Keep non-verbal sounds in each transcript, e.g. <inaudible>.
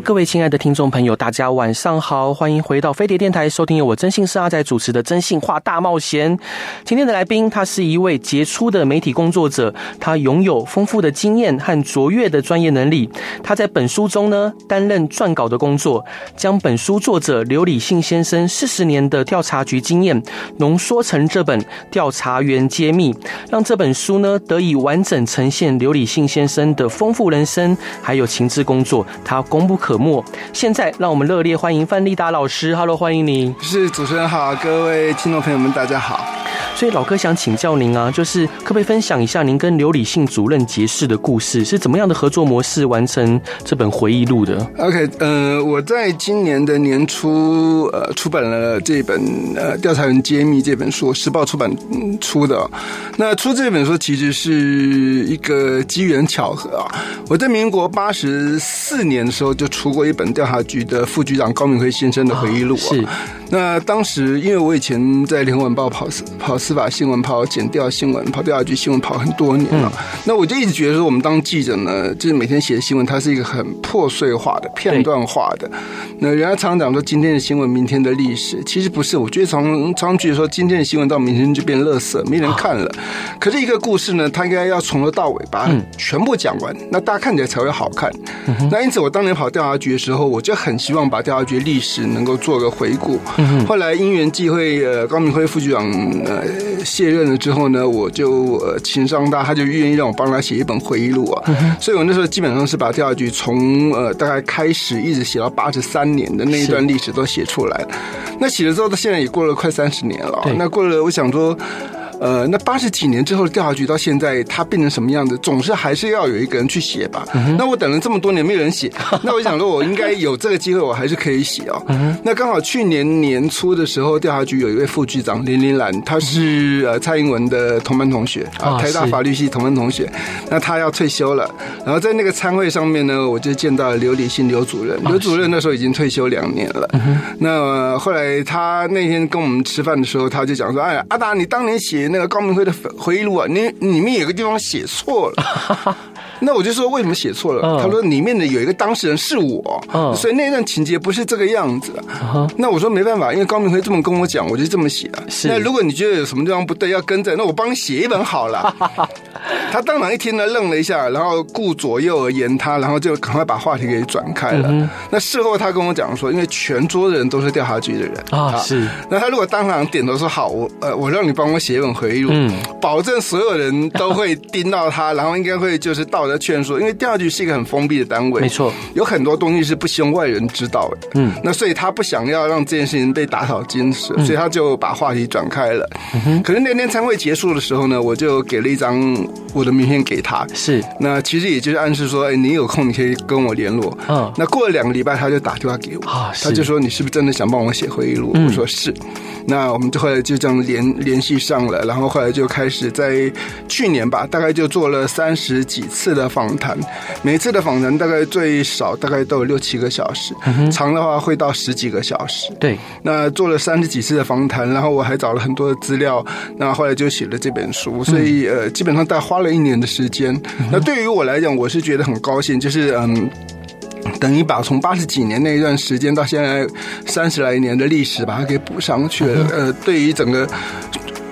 各位亲爱的听众朋友，大家晚上好，欢迎回到飞碟电台，收听由我征信社阿仔主持的《征信话大冒险》。今天的来宾，他是一位杰出的媒体工作者，他拥有丰富的经验和卓越的专业能力。他在本书中呢，担任撰稿的工作，将本书作者刘礼信先生四十年的调查局经验浓缩成这本《调查员揭秘》，让这本书呢得以完整呈现刘礼信先生的丰富人生，还有情志工作。他功不可没。现在，让我们热烈欢迎范立达老师。Hello，欢迎您。是主持人好，各位听众朋友们，大家好。所以老哥想请教您啊，就是可不可以分享一下您跟刘理信主任结识的故事，是怎么样的合作模式完成这本回忆录的？OK，呃，我在今年的年初呃出版了这本呃调查员揭秘这本书，时报出版出的。那出这本书其实是一个机缘巧合啊。我在民国八十四年的时候就出过一本调查局的副局长高明辉先生的回忆录啊。是。那当时因为我以前在联合晚报跑跑。司法新闻跑检调新闻跑调查局新闻跑很多年了，那我就一直觉得说，我们当记者呢，就是每天写的新闻，它是一个很破碎化的、片段化的。那人家常常讲说，今天的新闻，明天的历史，其实不是。我觉得常常觉得说，今天的新闻到明天就变垃圾，没人看了。可是一个故事呢，它应该要从头到尾把它全部讲完，那大家看起来才会好看。那因此，我当年跑调查局的时候，我就很希望把调查局历史能够做个回顾。后来因缘际会，呃，高明辉副局长，呃。卸任了之后呢，我就呃情商大，他就愿意让我帮他写一本回忆录啊。嗯、所以我那时候基本上是把调查局从呃大概开始一直写到八十三年的那一段历史都写出来。那写了之后，到现在也过了快三十年了。那过了，我想说。呃，那八十几年之后的调查局到现在，它变成什么样子？总是还是要有一个人去写吧。嗯、那我等了这么多年没有人写，<laughs> 那我想说，我应该有这个机会，我还是可以写哦。嗯、那刚好去年年初的时候，调查局有一位副局长林林兰，他是呃蔡英文的同班同学啊，台大法律系同班同学。那他要退休了，然后在那个餐会上面呢，我就见到了刘理信刘主任。刘主任那时候已经退休两年了。嗯、那、呃、后来他那天跟我们吃饭的时候，他就讲说：“哎，阿达，你当年写。”那个高明辉的回忆录啊，你里面有个地方写错了。<laughs> 那我就说，为什么写错了？他说里面的有一个当事人是我，所以那段情节不是这个样子。那我说没办法，因为高明辉这么跟我讲，我就这么写了。那如果你觉得有什么地方不对，要更正，那我帮你写一本好了。<laughs> <laughs> 他当场一听呢，愣了一下，然后顾左右而言他，然后就赶快把话题给转开了。那事后他跟我讲说，因为全桌的人都是调查局的人啊，是。那他如果当场点头说好，我呃，我让你帮我写一本回忆录，嗯，保证所有人都会盯到他，然后应该会就是道德劝说，因为调查局是一个很封闭的单位，没错，有很多东西是不希望外人知道的。嗯，那所以他不想要让这件事情被打草惊蛇，所以他就把话题转开了。嗯，可是那天餐会结束的时候呢，我就给了一张我的名片给他，是，那其实也就是暗示说，哎，你有空你可以跟我联络。嗯，那过了两个礼拜，他就打电话给我，他就说，你是不是真的想帮我写回忆录？我说是。那我们就后来就这样联联系上了，然后后来就开始在去年吧，大概就做了三十几次的访谈，每次的访谈大概最少大概都有六七个小时，嗯、长的话会到十几个小时。对，那做了三十几次的访谈，然后我还找了很多的资料，那后来就写了这本书，所以呃，基本上大概花了一年的时间。嗯、那对于我来讲，我是觉得很高兴，就是嗯。等于把从八十几年那一段时间到现在三十来年的历史把它给补上去了。呃，对于整个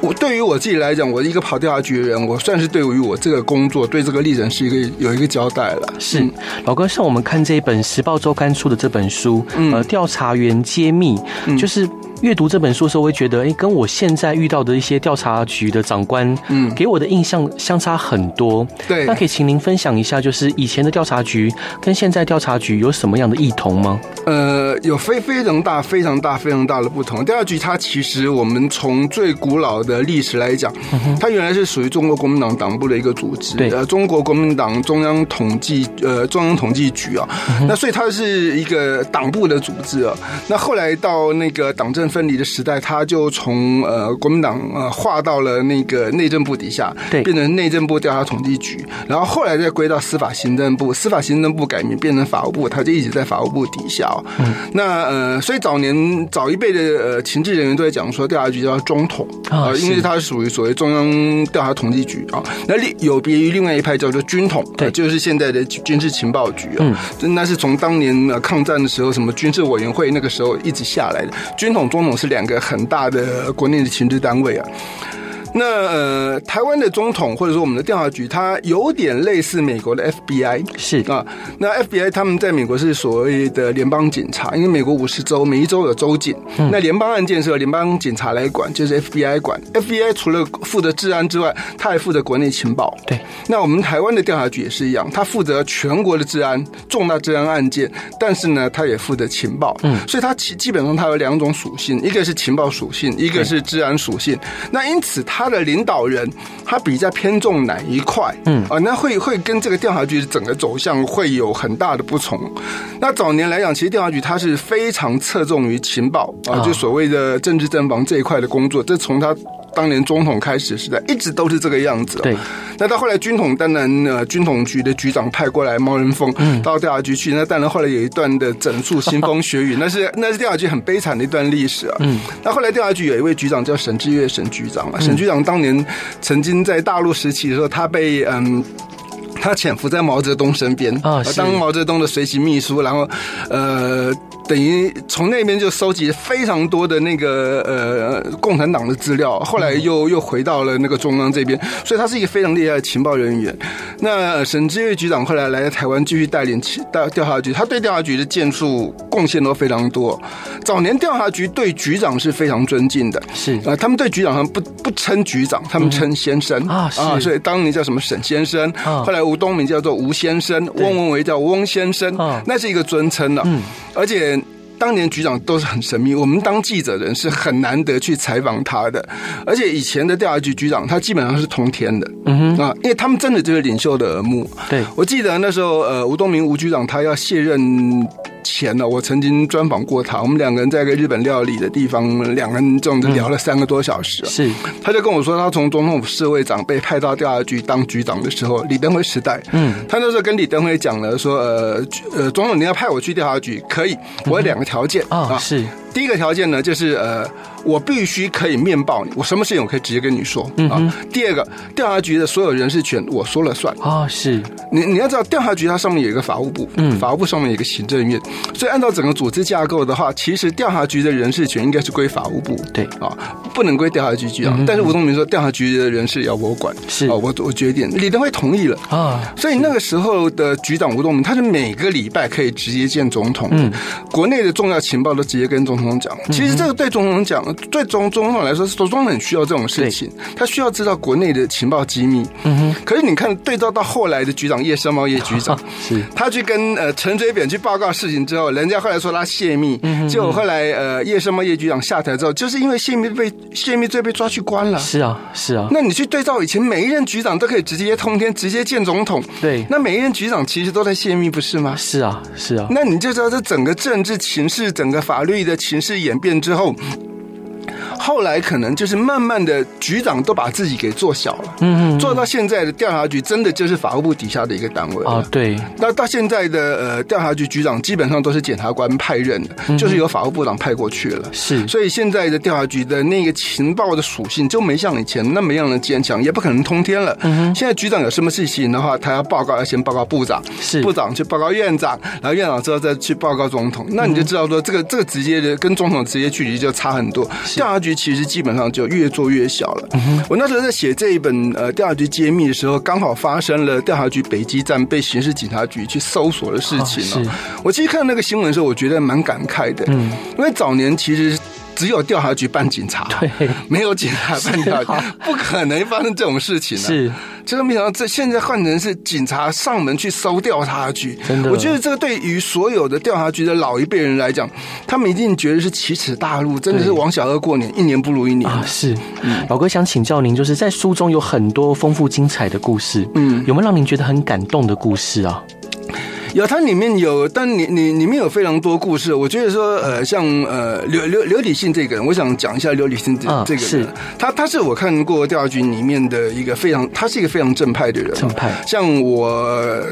我对于我自己来讲，我一个跑调查局的人，我算是对于我这个工作对这个历程是一个有一个交代了。是老哥，像我们看这一本《时报周刊》出的这本书，呃，调查员揭秘，就是。阅读这本书的时候，我会觉得，哎，跟我现在遇到的一些调查局的长官，嗯，给我的印象相差很多。对，那可以请您分享一下，就是以前的调查局跟现在调查局有什么样的异同吗？呃，有非非常大、非常大、非常大的不同。调查局它其实，我们从最古老的历史来讲，它原来是属于中国国民党党部的一个组织，对，呃，中国国民党中央统计，呃，中央统计局啊，那所以它是一个党部的组织啊。那后来到那个党政政分离的时代，他就从呃国民党呃划到了那个内政部底下，对，变成内政部调查统计局，然后后来再归到司法行政部，司法行政部改名变成法务部，他就一直在法务部底下。嗯，那呃，所以早年早一辈的呃情治人员都在讲说调查局叫中统啊，因为它是属于所谓中央调查统计局啊，那另有别于另外一派叫做军统，对，就是现在的军事情报局啊，嗯，那是从当年呃抗战的时候什么军事委员会那个时候一直下来的，军统工农是两个很大的国内的行政单位啊。那呃，台湾的总统或者说我们的调查局，它有点类似美国的 FBI，是啊。那 FBI 他们在美国是所谓的联邦警察，因为美国五十州，每一州有州警。嗯、那联邦案件是由联邦警察来管，就是 FBI 管。FBI 除了负责治安之外，他还负责国内情报。对。那我们台湾的调查局也是一样，他负责全国的治安，重大治安案件，但是呢，他也负责情报。嗯。所以它基基本上它有两种属性，一个是情报属性，一个是治安属性。那因此它。他的领导人，他比较偏重哪一块？嗯啊，那会会跟这个调查局的整个走向会有很大的不同。那早年来讲，其实调查局它是非常侧重于情报啊，就所谓的政治侦防这一块的工作。这从他。当年总统开始时代一直都是这个样子。对，那到后来军统当然呃军统局的局长派过来毛人凤到调查局去，那当然后来有一段的整肃腥风血雨，那是那是调查局很悲惨的一段历史啊。嗯，那后来调查局有一位局长叫沈志岳沈局长啊，沈局长当年曾经在大陆时期的时候，他被嗯。他潜伏在毛泽东身边，啊，当毛泽东的随行秘书，然后，呃，等于从那边就收集非常多的那个呃共产党的资料，后来又又回到了那个中央这边，所以他是一个非常厉害的情报人员。那沈志岳局长后来来台湾继续带领调调查局，他对调查局的建树贡献都非常多。早年调查局对局长是非常尊敬的，是。啊，他们对局长他们不不称局长，他们称先生。啊啊，所以当年叫什么沈先生，后来吴东明叫做吴先生，翁文维叫翁先生，那是一个尊称了。嗯，而且当年局长都是很神秘，我们当记者的人是很难得去采访他的。而且以前的调查局局长，他基本上是通天的，嗯哼啊，因为他们真的就是领袖的耳目。对，我记得那时候，呃，吴东明吴局长他要卸任。前呢，我曾经专访过他，我们两个人在一个日本料理的地方，两个人这样子聊了三个多小时。是，他就跟我说，他从总统府侍卫长被派到调查局当局长的时候，李登辉时代，嗯，他那时候跟李登辉讲了，说，呃，呃，总统你要派我去调查局，可以，我有两个条件啊，是。第一个条件呢，就是呃，我必须可以面报你，我什么事情我可以直接跟你说啊。第二个，调查局的所有人事权我说了算。啊。是，你你要知道，调查局它上面有一个法务部，嗯，法务部上面有一个行政院，所以按照整个组织架构的话，其实调查局的人事权应该是归法务部，对。啊，不能归调查局局长。但是吴东明说，调查局的人事要我管，是。啊，我我决定，李登辉同意了。啊。所以那个时候的局长吴东明，他是每个礼拜可以直接见总统，嗯，国内的重要情报都直接跟总统。讲，其实这个对总统讲，对总总统来说，总统很需要这种事情，他需要知道国内的情报机密。嗯哼。可是你看，对照到后来的局长叶盛茂叶局长，<laughs> 是他去跟呃陈水扁去报告事情之后，人家后来说他泄密，结果后来呃叶盛茂叶局长下台之后，就是因为泄密被泄密罪被抓去关了。是啊，是啊。那你去对照以前每一任局长都可以直接通天，直接见总统。对。那每一任局长其实都在泄密，不是吗？是啊，是啊。那你就知道这整个政治情势，整个法律的形势演变之后，后来可能就是慢慢的局长都把自己给做小了，嗯嗯，做到现在的调查局真的就是法务部底下的一个单位啊。对，那到现在的呃调查局局长基本上都是检察官派任的，就是由法务部长派过去了。是，所以现在的调查局的那个情报的属性就没像以前那么样的坚强，也不可能通天了。嗯，现在局长有什么事情的话，他要报告要先报告部长，是部长去报告院长，然后院长之后再去报告总统，那你就知道说这个这个直接的跟总统直接距离就差很多。调查局。其实基本上就越做越小了。我那时候在写这一本呃调查局揭秘的时候，刚好发生了调查局北基站被刑事警察局去搜索的事情哦。我其实看到那个新闻的时候，我觉得蛮感慨的。嗯，因为早年其实。只有调查局办警察，<laughs> 对，没有警察办调查局，<laughs> 不可能发生这种事情。啊是，这个没想到，这现在换成是警察上门去搜调查局。真的，我觉得这个对于所有的调查局的老一辈人来讲，他们一定觉得是奇耻大辱，真的是王小二过年，一年不如一年啊。是，老哥想请教您，就是在书中有很多丰富精彩的故事，嗯，有没有让您觉得很感动的故事啊？有，它里面有，但你你里面有非常多故事。我觉得说，呃，像呃刘刘刘礼信这个人，我想讲一下刘礼信这这个人。他他是我看过调查局里面的一个非常，他是一个非常正派的人。正派。像我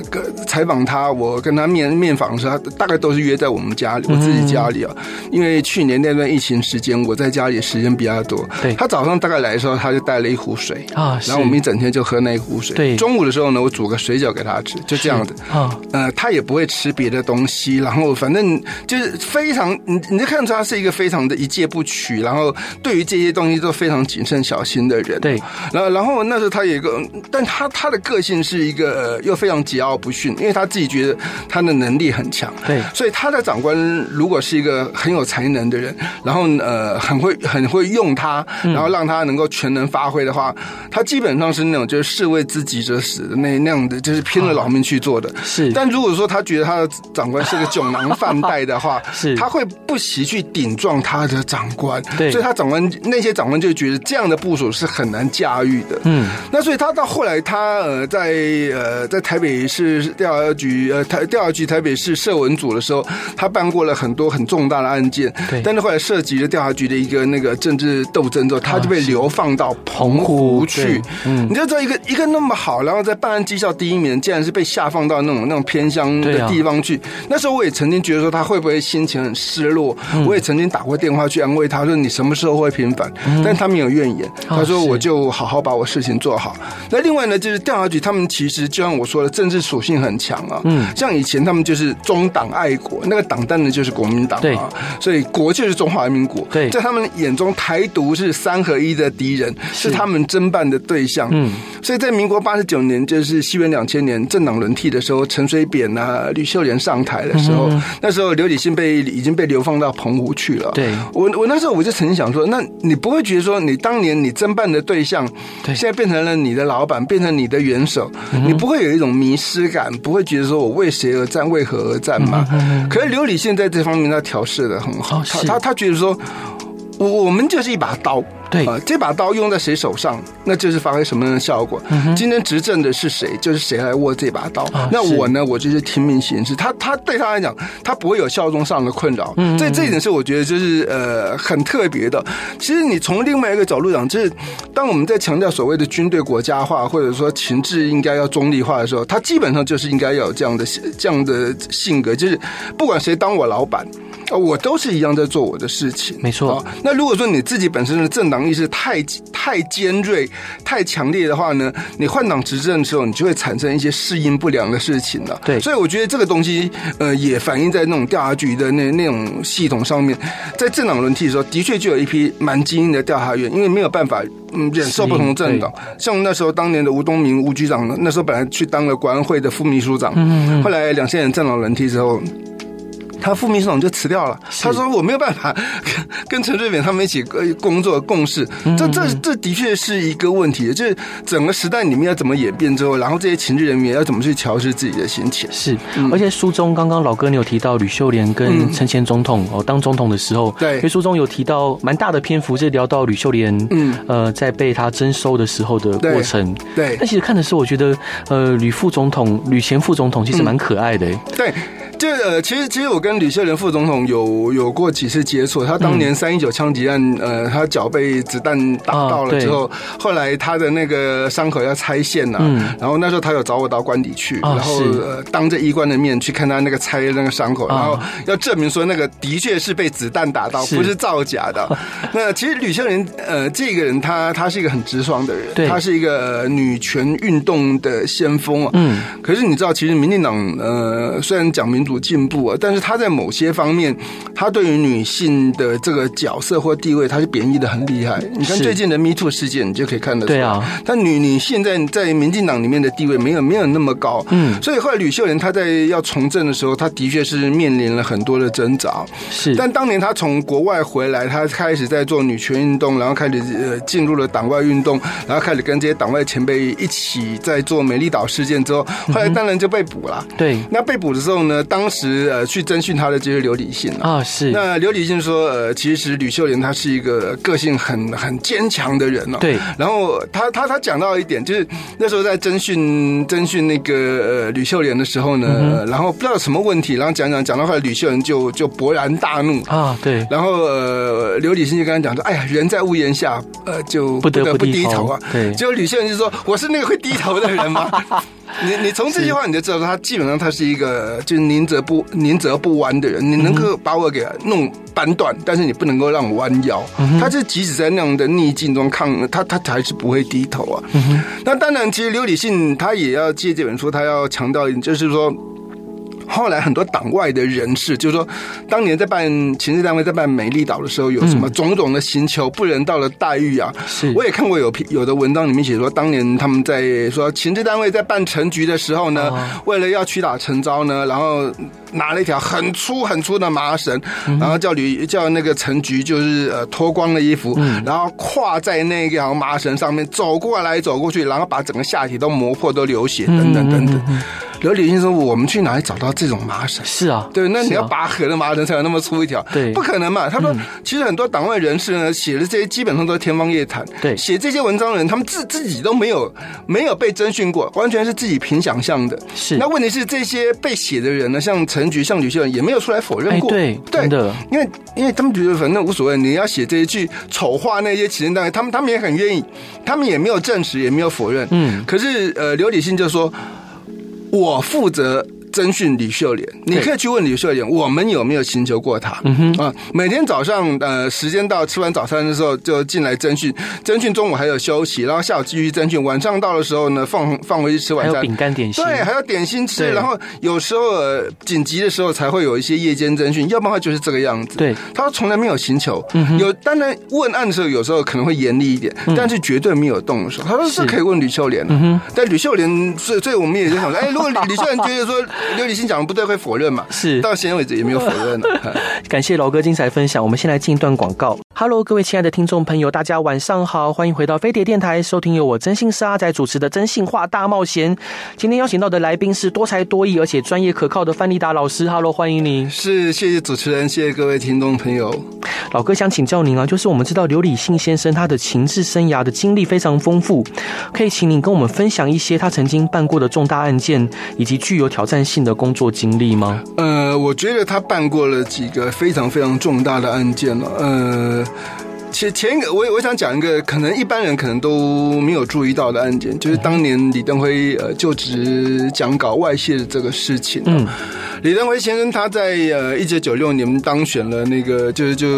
采访他，我跟他面面访的时候，他大概都是约在我们家里，我自己家里啊。因为去年那段疫情时间，我在家里时间比较多。对。他早上大概来的时候，他就带了一壶水啊，然后我们一整天就喝那一壶水。对。中午的时候呢，我煮个水饺给他吃，就这样子。啊。呃，他也不会吃别的东西，然后反正就是非常，你你就看出他是一个非常的一介不取，然后对于这些东西都非常谨慎小心的人。对。然后然后那时候他有一个，但他他的个性是一个又非常桀骜不驯，因为他自己觉得他的能力很强。对。所以他的长官如果是一个很有才能的人，然后呃很会很会用他，然后让他能够全能发挥的话，他基本上是那种就是士为知己者死的那那样的，就是拼了老命去做的。是。但如果说他觉得他的长官是个酒囊饭袋的话，<laughs> 是他会不惜去顶撞他的长官。对。所以他长官那些长官就觉得这样的部署是很难驾驭的。嗯。那所以他到后来他呃在呃在台北市调查局呃台调查局台北市社文组的时候，他办过了很多很重大的案件。对。但是后来涉及了调查局的一个那个政治斗争之后，他就被流放到澎湖去。嗯。你就知道一个一个那么好，然后在办案绩效第一名，竟然是被下放到那种那种偏乡的地方去。那时候我也曾经觉得说他会不会心情很失落。我也曾经打过电话去安慰他说，你什么时候会平反？但他没有怨言，他说我就好好把我事情做好。那另外呢，就是调查局他们其实就像我说的，政治属性很强啊。嗯，像以前他们就是中党爱国，那个党当然就是国民党啊，所以国就是中华人民国。对，在他们眼中，台独是三合一的敌人，是他们侦办的对象。嗯，所以在民国八十九年，就是西元两千年政党轮替的时候，陈水扁啊、吕秀莲上台的时候，那时候刘礼信被已经被流放到澎湖去了。对，我我那时候我就曾经想说，那你不会觉得说，你当年你侦办的对象，现在变成了你的老板，变成你的元首，你不会有一种迷失感，不会觉得说我为谁而战，为何而战吗？可是刘礼信在这方面他调试的很好，他他他觉得说，我我们就是一把刀。对啊，这把刀用在谁手上，那就是发挥什么样的效果。嗯、今天执政的是谁，就是谁来握这把刀。啊、那我呢，我就是听命行事。他他对他来讲，他不会有效忠上的困扰。嗯，这这一点是我觉得就是呃很特别的。其实你从另外一个角度讲，就是当我们在强调所谓的军队国家化，或者说情治应该要中立化的时候，他基本上就是应该要有这样的这样的性格，就是不管谁当我老板。我都是一样在做我的事情，没错。那如果说你自己本身的政党意识太太尖锐、太强烈的话呢，你换党执政的时候，你就会产生一些适应不良的事情了。对，所以我觉得这个东西，呃，也反映在那种调查局的那那种系统上面。在政党轮替的时候，的确就有一批蛮精英的调查员，因为没有办法，嗯，忍受不同的政党。像那时候当年的吴东明吴局长，那时候本来去当了国安会的副秘书长，嗯，后来两千年政党轮替之后。他副秘书长就辞掉了。他说：“我没有办法 <laughs> 跟跟陈水扁他们一起工作共事。”这这这的确是一个问题。就是整个时代里面要怎么演变之后，然后这些情治人员要怎么去调适自己的心情。是，而且书中刚刚老哥你有提到吕秀莲跟陈前总统哦当总统的时候，对，因为书中有提到蛮大的篇幅，是聊到吕秀莲嗯呃在被他征收的时候的过程。对，但其实看的时候，我觉得呃吕副总统吕前副总统其实蛮可爱的。对。就呃，其实其实我跟吕秀莲副总统有有过几次接触。他当年三一九枪击案，呃，他脚被子弹打到了之后，后来他的那个伤口要拆线呐。然后那时候他有找我到官邸去，然后呃当着医官的面去看他那个拆那个伤口，然后要证明说那个的确是被子弹打到，不是造假的。<laughs> 那其实吕秀莲呃这个人，他他是一个很直爽的人，他是一个女权运动的先锋啊。嗯。可是你知道，其实民进党呃虽然讲民主进步啊，但是他在某些方面，他对于女性的这个角色或地位，他是贬义的很厉害。你看最近的 Me Too 事件，你就可以看得出来。对啊，但女女性在在民进党里面的地位没有没有那么高。嗯，所以后来吕秀莲她在要从政的时候，她的确是面临了很多的挣扎。是，但当年她从国外回来，她开始在做女权运动，然后开始呃进入了党外运动，然后开始跟这些党外前辈一起在做美丽岛事件之后，后来当然就被捕了。对，那被捕的时候呢？当时呃去征询他的就是刘理信啊，是。那刘理信说，呃，其实吕秀莲她是一个个性很很坚强的人哦。对。然后他他他讲到一点，就是那时候在征询征询那个呃吕秀莲的时候呢，嗯、然后不知道什么问题，然后讲讲讲到后来，吕秀莲就就勃然大怒啊，对。然后呃刘礼信就跟他讲说，哎呀，人在屋檐下，呃，就不得不低头啊。对。结果吕秀莲就说，我是那个会低头的人吗？<laughs> 你你从这句话你就知道，他基本上他是一个就是宁折不宁折不弯的人。你能够把我给弄扳断，但是你不能够让我弯腰。他就即使在那样的逆境中抗，他他还是不会低头啊。那当然，其实刘理信他也要借这本书，他要强调一点，就是说。后来很多党外的人士，就是说，当年在办情治单位在办美丽岛的时候，有什么种种的刑求、不人道的待遇啊？是，我也看过有有的文章里面写说，当年他们在说情治单位在办陈局的时候呢，为了要屈打成招呢，然后拿了一条很粗很粗的麻绳，然后叫吕叫那个陈局就是呃脱光了衣服，然后跨在那条麻绳上面走过来走过去，然后把整个下体都磨破都流血等等等等。刘礼信说：“我们去哪里找到这种麻绳？是啊，对，那你要拔河的麻绳才有那么粗一条，对，不可能嘛。”他说：“其实很多党外人士呢，写的这些基本上都是天方夜谭。对，写这些文章的人，他们自自己都没有没有被征询过，完全是自己凭想象的。是，那问题是这些被写的人呢，像陈菊、像吕秀莲，也没有出来否认过。对，对的，因为因为他们觉得反正无所谓，你要写这一句丑化那些情治单位，他们他们也很愿意，他们也没有证实，也没有否认。嗯，可是呃，刘理信就说。我负责。侦讯李秀莲，你可以去问李秀莲，我们有没有寻求过他？嗯哼。啊，每天早上呃时间到吃完早餐的时候就进来侦讯，侦讯中午还有休息，然后下午继续侦讯，晚上到的时候呢放放回去吃晚餐，饼干点心，对，还有点心吃，然后有时候紧急的时候才会有一些夜间侦讯，要不然就是这个样子。对，他从来没有寻求，有当然问案的时候有时候可能会严厉一点，但是绝对没有动手。他说是可以问吕秀莲的，但吕秀莲所以所以我们也在想说，哎，如果李秀莲觉得说。刘雨欣讲的不对，会否认嘛？是，到现在为止也没有否认呢。<laughs> 感谢老哥精彩分享，我们先来进一段广告。Hello，各位亲爱的听众朋友，大家晚上好，欢迎回到飞碟电台，收听由我真心是阿仔主持的《征信话大冒险》。今天邀请到的来宾是多才多艺而且专业可靠的范立达老师。Hello，欢迎您。是，谢谢主持人，谢谢各位听众朋友。老哥想请教您啊，就是我们知道刘理信先生他的情治生涯的经历非常丰富，可以请您跟我们分享一些他曾经办过的重大案件以及具有挑战性的工作经历吗？呃，我觉得他办过了几个非常非常重大的案件了，呃。uh, 前前一个，我我想讲一个可能一般人可能都没有注意到的案件，就是当年李登辉呃就职讲稿外泄的这个事情。嗯，李登辉先生他在呃一九九六年当选了那个就是就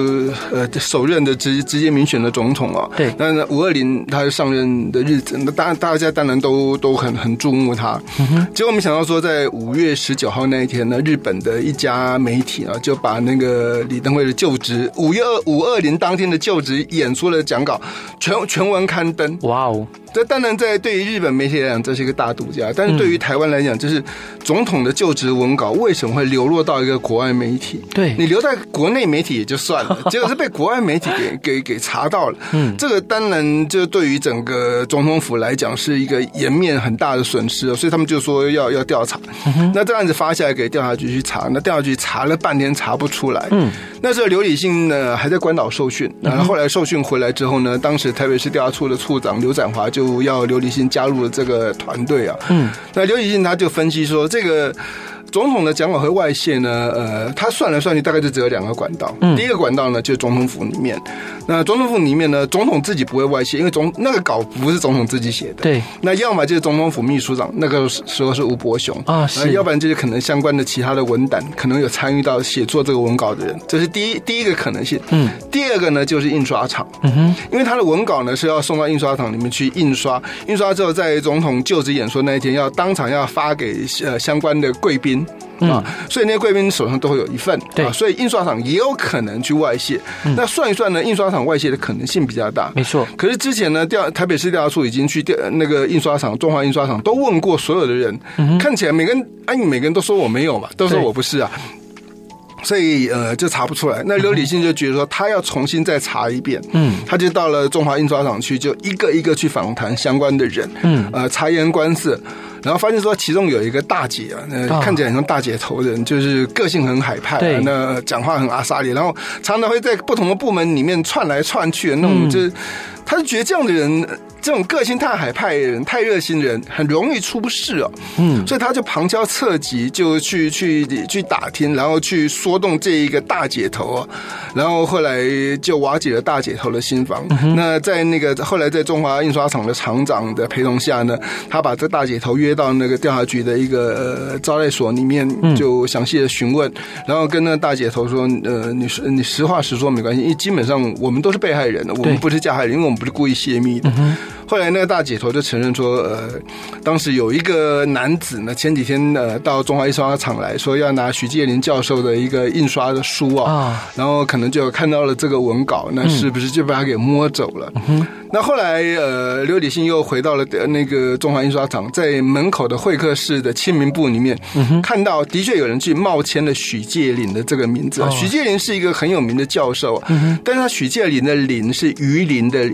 呃首任的直直接民选的总统啊。对。那五二零他上任的日子，那当然大家当然都都很很注目他。嗯哼。结果没想到说，在五月十九号那一天呢，日本的一家媒体啊就把那个李登辉的就职五月二五二零当天的就职。演出了讲稿，全全文刊登。哇哦！这当然在对于日本媒体来讲，这是一个大独家；但是对于台湾来讲，就是总统的就职文稿为什么会流落到一个国外媒体？对，你留在国内媒体也就算了，结果是被国外媒体给给给查到了。嗯，这个当然就对于整个总统府来讲是一个颜面很大的损失，所以他们就说要要调查。那这案子发下来给调查局去查，那调查局查了半天查不出来。嗯，那时候刘理信呢还在关岛受训，然后后来受训回来之后呢，当时台北市调查处的处长刘展华就。要刘立新加入了这个团队啊，嗯，那刘立新他就分析说这个。总统的讲稿和外泄呢？呃，他算来算去，大概就只有两个管道。嗯，第一个管道呢，就是总统府里面。那总统府里面呢，总统自己不会外泄，因为总那个稿不是总统自己写的。对。那要么就是总统府秘书长，那个时候是吴伯雄啊，是。要不然就是可能相关的其他的文胆，可能有参与到写作这个文稿的人，这是第一第一个可能性。嗯。第二个呢，就是印刷厂。嗯哼。因为他的文稿呢是要送到印刷厂里面去印刷，印刷之后在总统就职演说那一天要当场要发给呃相关的贵宾。啊，所以那些贵宾手上都会有一份，对啊，所以印刷厂也有可能去外泄。嗯、那算一算呢，印刷厂外泄的可能性比较大，没错。可是之前呢，调台北市调查处已经去调那个印刷厂，中华印刷厂都问过所有的人，嗯、看起来每个人，哎，每个人都说我没有嘛，都说我不是啊，对所以呃，就查不出来。那刘理信就觉得说，他要重新再查一遍，嗯，他就到了中华印刷厂去，就一个一个去访谈相关的人，嗯，呃，察言观色。然后发现说其中有一个大姐啊，那看起来很像大姐头人，就是个性很海派，啊，那讲话很阿莎里，然后常常会在不同的部门里面窜来窜去的那种，就是他就觉得这样的人。这种个性太海派的人，太热心的人，很容易出事哦。嗯，所以他就旁敲侧击，就去去去打听，然后去说动这一个大姐头啊，然后后来就瓦解了大姐头的心房。嗯、那在那个后来在中华印刷厂的厂长的陪同下呢，他把这大姐头约到那个调查局的一个、呃、招待所里面，就详细的询问，然后跟那个大姐头说：“呃，你说你实话实说没关系，因为基本上我们都是被害人的，我们不是加害人，因为我们不是故意泄密的。嗯”后来那个大姐头就承认说，呃，当时有一个男子呢，前几天呃到中华印刷厂来说要拿徐介林教授的一个印刷的书啊，然后可能就看到了这个文稿，那是不是就把他给摸走了？嗯那后来，呃，刘礼信又回到了那个中华印刷厂，在门口的会客室的签名簿里面，嗯、看到的确有人去冒签了许介林的这个名字。哦、许介林是一个很有名的教授，嗯、但是他许介林的林是鱼鳞的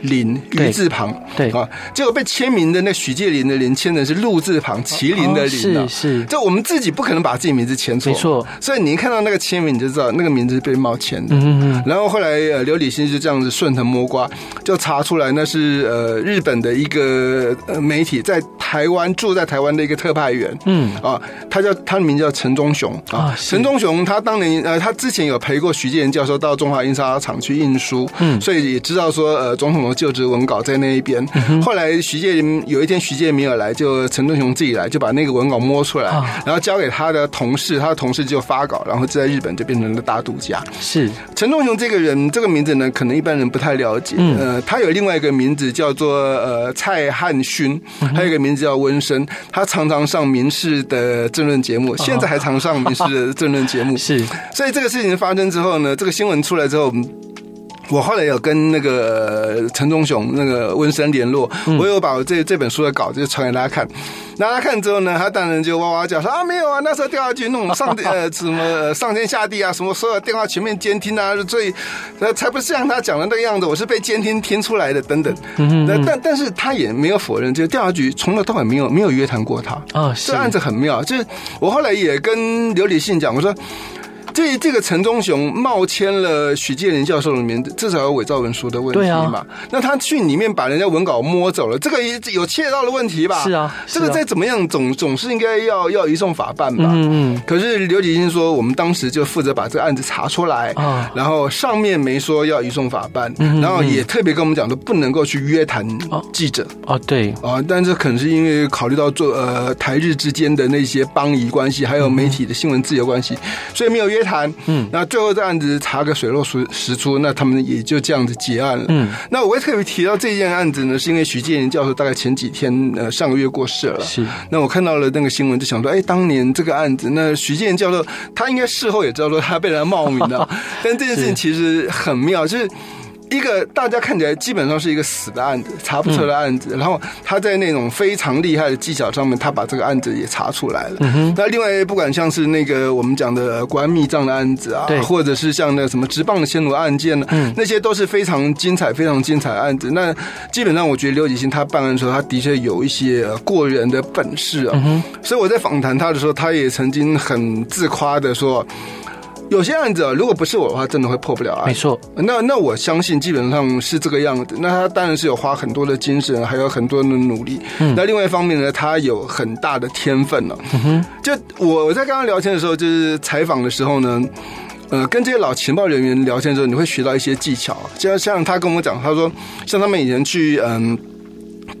林，鱼字旁，对啊，结果被签名的那许介林的林签的是鹿字旁，麒麟的麟、啊哦。是是，就我们自己不可能把自己名字签错，没错。所以你一看到那个签名，你就知道那个名字是被冒签的。嗯嗯。然后后来，呃，刘礼信就这样子顺藤摸瓜，就查。出来那是呃日本的一个呃媒体在台湾住在台湾的一个特派员，嗯啊，他叫他的名字叫陈忠雄啊，陈忠雄他当年呃他之前有陪过徐建仁教授到中华印刷厂去印书，嗯，所以也知道说呃总统的就职文稿在那一边。嗯、后来许介元有一天许介元没有来，就陈忠雄自己来就把那个文稿摸出来，啊、然后交给他的同事，他的同事就发稿，然后就在日本就变成了大独家。是陈忠雄这个人这个名字呢，可能一般人不太了解，嗯、呃，他有。另外一个名字叫做呃蔡汉勋，还有一个名字叫温生，他常常上民事的政论节目，现在还常上民事的政论节目。<laughs> 是，所以这个事情发生之后呢，这个新闻出来之后。我后来有跟那个陈忠雄、那个温生联络，我有把我这这本书的稿子就传给他看，那他看之后呢，他当然就哇哇叫说啊，没有啊，那时候调查局弄上 <laughs> 呃什么上天下地啊，什么所有电话全面监听啊，所以呃才不是像他讲的那个样子，我是被监听听出来的等等。那但但是他也没有否认，就调查局从头到尾没有没有约谈过他啊，这案子很妙。就是我后来也跟刘礼信讲，我说。这这个陈忠雄冒签了许介林教授里面，至少有伪造文书的问题嘛？啊、那他去里面把人家文稿摸走了，这个也有窃盗的问题吧？是啊，是啊，这个再怎么样总总是应该要要移送法办吧？嗯嗯。可是刘礼信说，我们当时就负责把这个案子查出来啊，然后上面没说要移送法办，嗯、然后也特别跟我们讲说不能够去约谈记者啊，对啊，但是可能是因为考虑到做呃台日之间的那些邦谊关系，还有媒体的新闻自由关系，所以没有约。谈，嗯，那最后这案子查个水落石石出，那他们也就这样子结案了。嗯，那我会特别提到这件案子呢，是因为徐建林教授大概前几天呃上个月过世了。是，那我看到了那个新闻，就想说，哎，当年这个案子，那徐建林教授他应该事后也知道说他被人冒名了，<laughs> 但这件事情其实很妙，就是。一个大家看起来基本上是一个死的案子，查不出来的案子。嗯、然后他在那种非常厉害的技巧上面，他把这个案子也查出来了。嗯、那另外不管像是那个我们讲的国安密账的案子啊，或者是像那什么直棒的暹罗案件呢，嗯、那些都是非常精彩、非常精彩的案子。那基本上我觉得刘启新他办案的时候，他的确有一些过人的本事啊。嗯、所以我在访谈他的时候，他也曾经很自夸的说。有些案子啊，如果不是我的话，真的会破不了案。没错，那那我相信基本上是这个样子。那他当然是有花很多的精神，还有很多的努力。嗯，那另外一方面呢，他有很大的天分了。嗯哼，就我我在刚刚聊天的时候，就是采访的时候呢，呃，跟这些老情报人员聊天的时候，你会学到一些技巧。就像像他跟我讲，他说，像他们以前去嗯。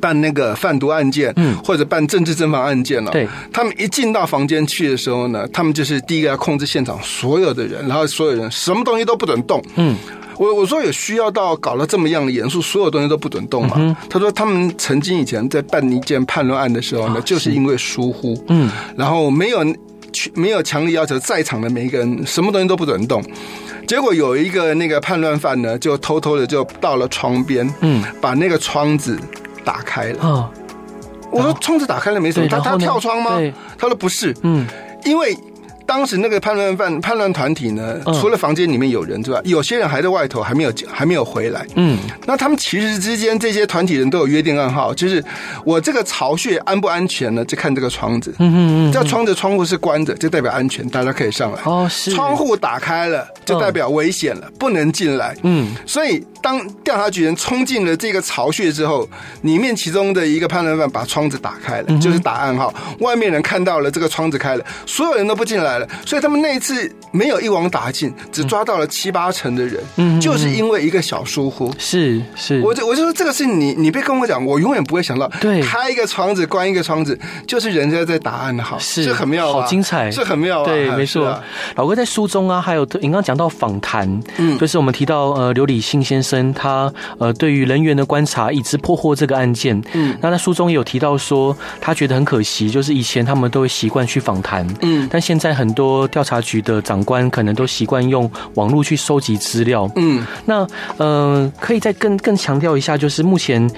办那个贩毒案件，嗯，或者办政治侦防案件了，对，他们一进到房间去的时候呢，他们就是第一个要控制现场所有的人，然后所有人什么东西都不准动，嗯，我我说有需要到搞得这么样的严肃，所有东西都不准动嘛？嗯、他说他们曾经以前在办一件叛乱案的时候呢，就是因为疏忽，嗯，然后没有没有强力要求在场的每一个人什么东西都不准动，结果有一个那个叛乱犯呢，就偷偷的就到了窗边，嗯，把那个窗子。打开了，哦、我说窗子打开了没什么，他他跳窗吗？他说不是，嗯，因为当时那个叛乱犯叛乱团体呢，除了房间里面有人之外，有些人还在外头，还没有还没有回来。嗯，那他们其实之间这些团体人都有约定暗号，就是我这个巢穴安不安全呢？就看这个窗子。嗯嗯嗯，这窗子窗户是关着，就代表安全，大家可以上来。哦，是。窗户打开了，就代表危险了，不能进来。嗯，所以当调查局人冲进了这个巢穴之后，里面其中的一个叛乱犯把窗子打开了，就是打暗号。外面人看到了这个窗子开了，所有人都不进来了。所以他们那一次没有一网打尽，只抓到了七八成的人，嗯，就是因为一个小疏忽。是是，我就我就说这个是你你别跟我讲，我永远不会想到，对，开一个窗子关一个窗子，就是人家在打暗号，是很妙，好精彩，是很妙，对，没错。老哥在书中啊，还有你刚刚讲到访谈，嗯，就是我们提到呃刘理信先生他呃对于人员的观察，以致破获这个案件，嗯，那在书中也有提到说他觉得很可惜，就是以前他们都会习惯去访谈，嗯，但现在很多调查局的长官可能都习惯用网络去收集资料，嗯，那呃可以再更更强调一下，就是目前。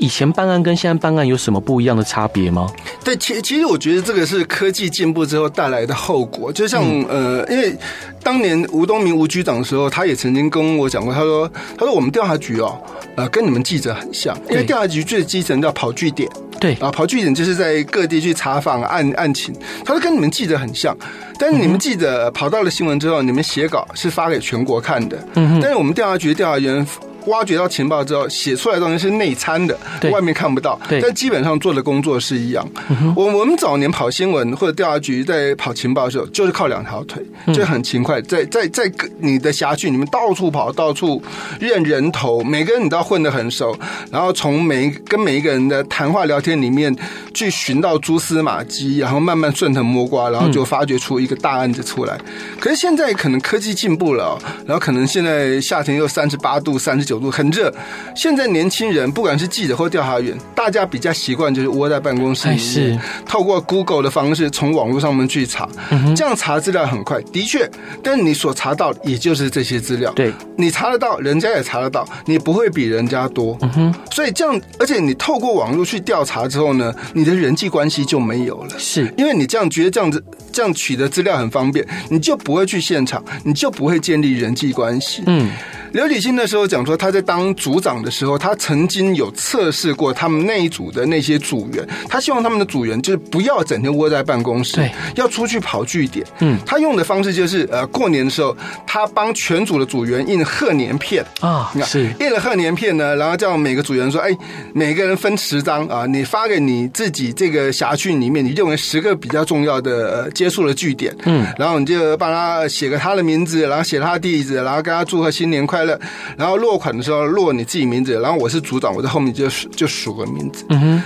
以前办案跟现在办案有什么不一样的差别吗？对，其其实我觉得这个是科技进步之后带来的后果。就像、嗯、呃，因为当年吴东明吴局长的时候，他也曾经跟我讲过，他说：“他说我们调查局哦，呃，跟你们记者很像，因为调查局最基层叫跑据点，对啊，跑据点就是在各地去查访案案情。他说跟你们记者很像，但是你们记者跑到了新闻之后，你们写稿是发给全国看的，嗯，但是我们调查局的调查员。”挖掘到情报之后，写出来的东西是内参的，外面看不到。但基本上做的工作是一样。我我们早年跑新闻或者调查局在跑情报的时候，就是靠两条腿，就很勤快，在在在你的辖区里面到处跑，到处认人头，每个人你都要混得很熟，然后从每跟每一个人的谈话聊天里面去寻到蛛丝马迹，然后慢慢顺藤摸瓜，然后就发掘出一个大案子出来。可是现在可能科技进步了，然后可能现在夏天又三十八度、三十。九度很热，现在年轻人不管是记者或调查员，大家比较习惯就是窝在办公室里面，是。透过 Google 的方式从网络上面去查，这样查资料很快，的确，但是你所查到的也就是这些资料，对，你查得到，人家也查得到，你不会比人家多，嗯哼，所以这样，而且你透过网络去调查之后呢，你的人际关系就没有了，是。因为你这样觉得这样子这样取得资料很方便，你就不会去现场，你就不会建立人际关系，嗯。刘礼信那时候讲说，他在当组长的时候，他曾经有测试过他们那一组的那些组员，他希望他们的组员就是不要整天窝在办公室，对，要出去跑据点。嗯，他用的方式就是，呃，过年的时候，他帮全组的组员印贺年片。啊，是。印了贺年片呢，然后叫每个组员说，哎，每个人分十张啊，你发给你自己这个辖区里面你认为十个比较重要的呃接触的据点，嗯，然后你就帮他写个他的名字，然后写他的地址，然后跟他祝贺新年快乐。然后落款的时候落你自己名字，然后我是组长，我在后面就就数个名字。嗯哼。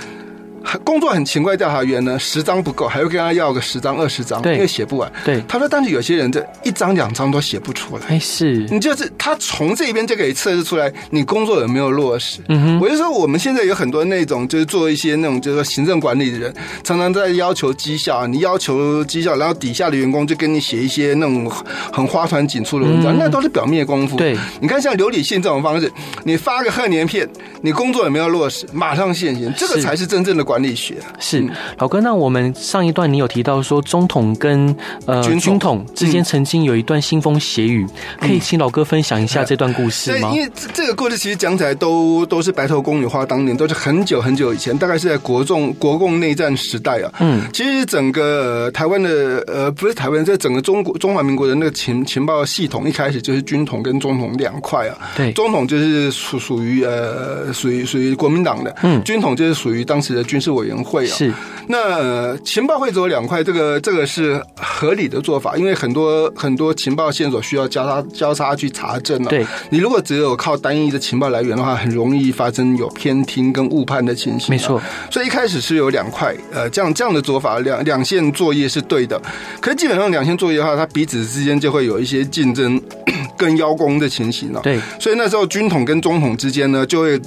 工作很勤快，调查员呢，十张不够，还会跟他要个十张、二十张，因为写不完。对，他说，但是有些人这一张、两张都写不出来。哎，是你就是他从这边就可以测试出来你工作有没有落实。嗯哼，我就说我们现在有很多那种就是做一些那种就是说行政管理的人，常常在要求绩效，你要求绩效，然后底下的员工就跟你写一些那种很花团锦簇的文章，嗯、那都是表面功夫。对，你看像刘理信这种方式，你发个贺年片，你工作有没有落实，马上现行，这个才是真正的管。管理学是老哥，那我们上一段你有提到说，中统跟呃军统之间曾经有一段腥风血雨，可以请老哥分享一下这段故事吗？因为这这个故事其实讲起来都都是白头宫女话当年，都是很久很久以前，大概是在国共国共内战时代啊。嗯，其实整个台湾的呃不是台湾，在整个中国中华民国的那个情情报系统，一开始就是军统跟中统两块啊。对，中统就是属属于呃属于属于国民党的，嗯，军统就是属于当时的军。是委员会啊，是那情报会走两块，这个这个是合理的做法，因为很多很多情报线索需要交叉交叉去查证了。对，你如果只有靠单一的情报来源的话，很容易发生有偏听跟误判的情形。没错，所以一开始是有两块，呃，这样这样的做法，两两线作业是对的。可是基本上两线作业的话，它彼此之间就会有一些竞争 <coughs> 跟邀功的情形了。对，所以那时候军统跟中统之间呢，就会。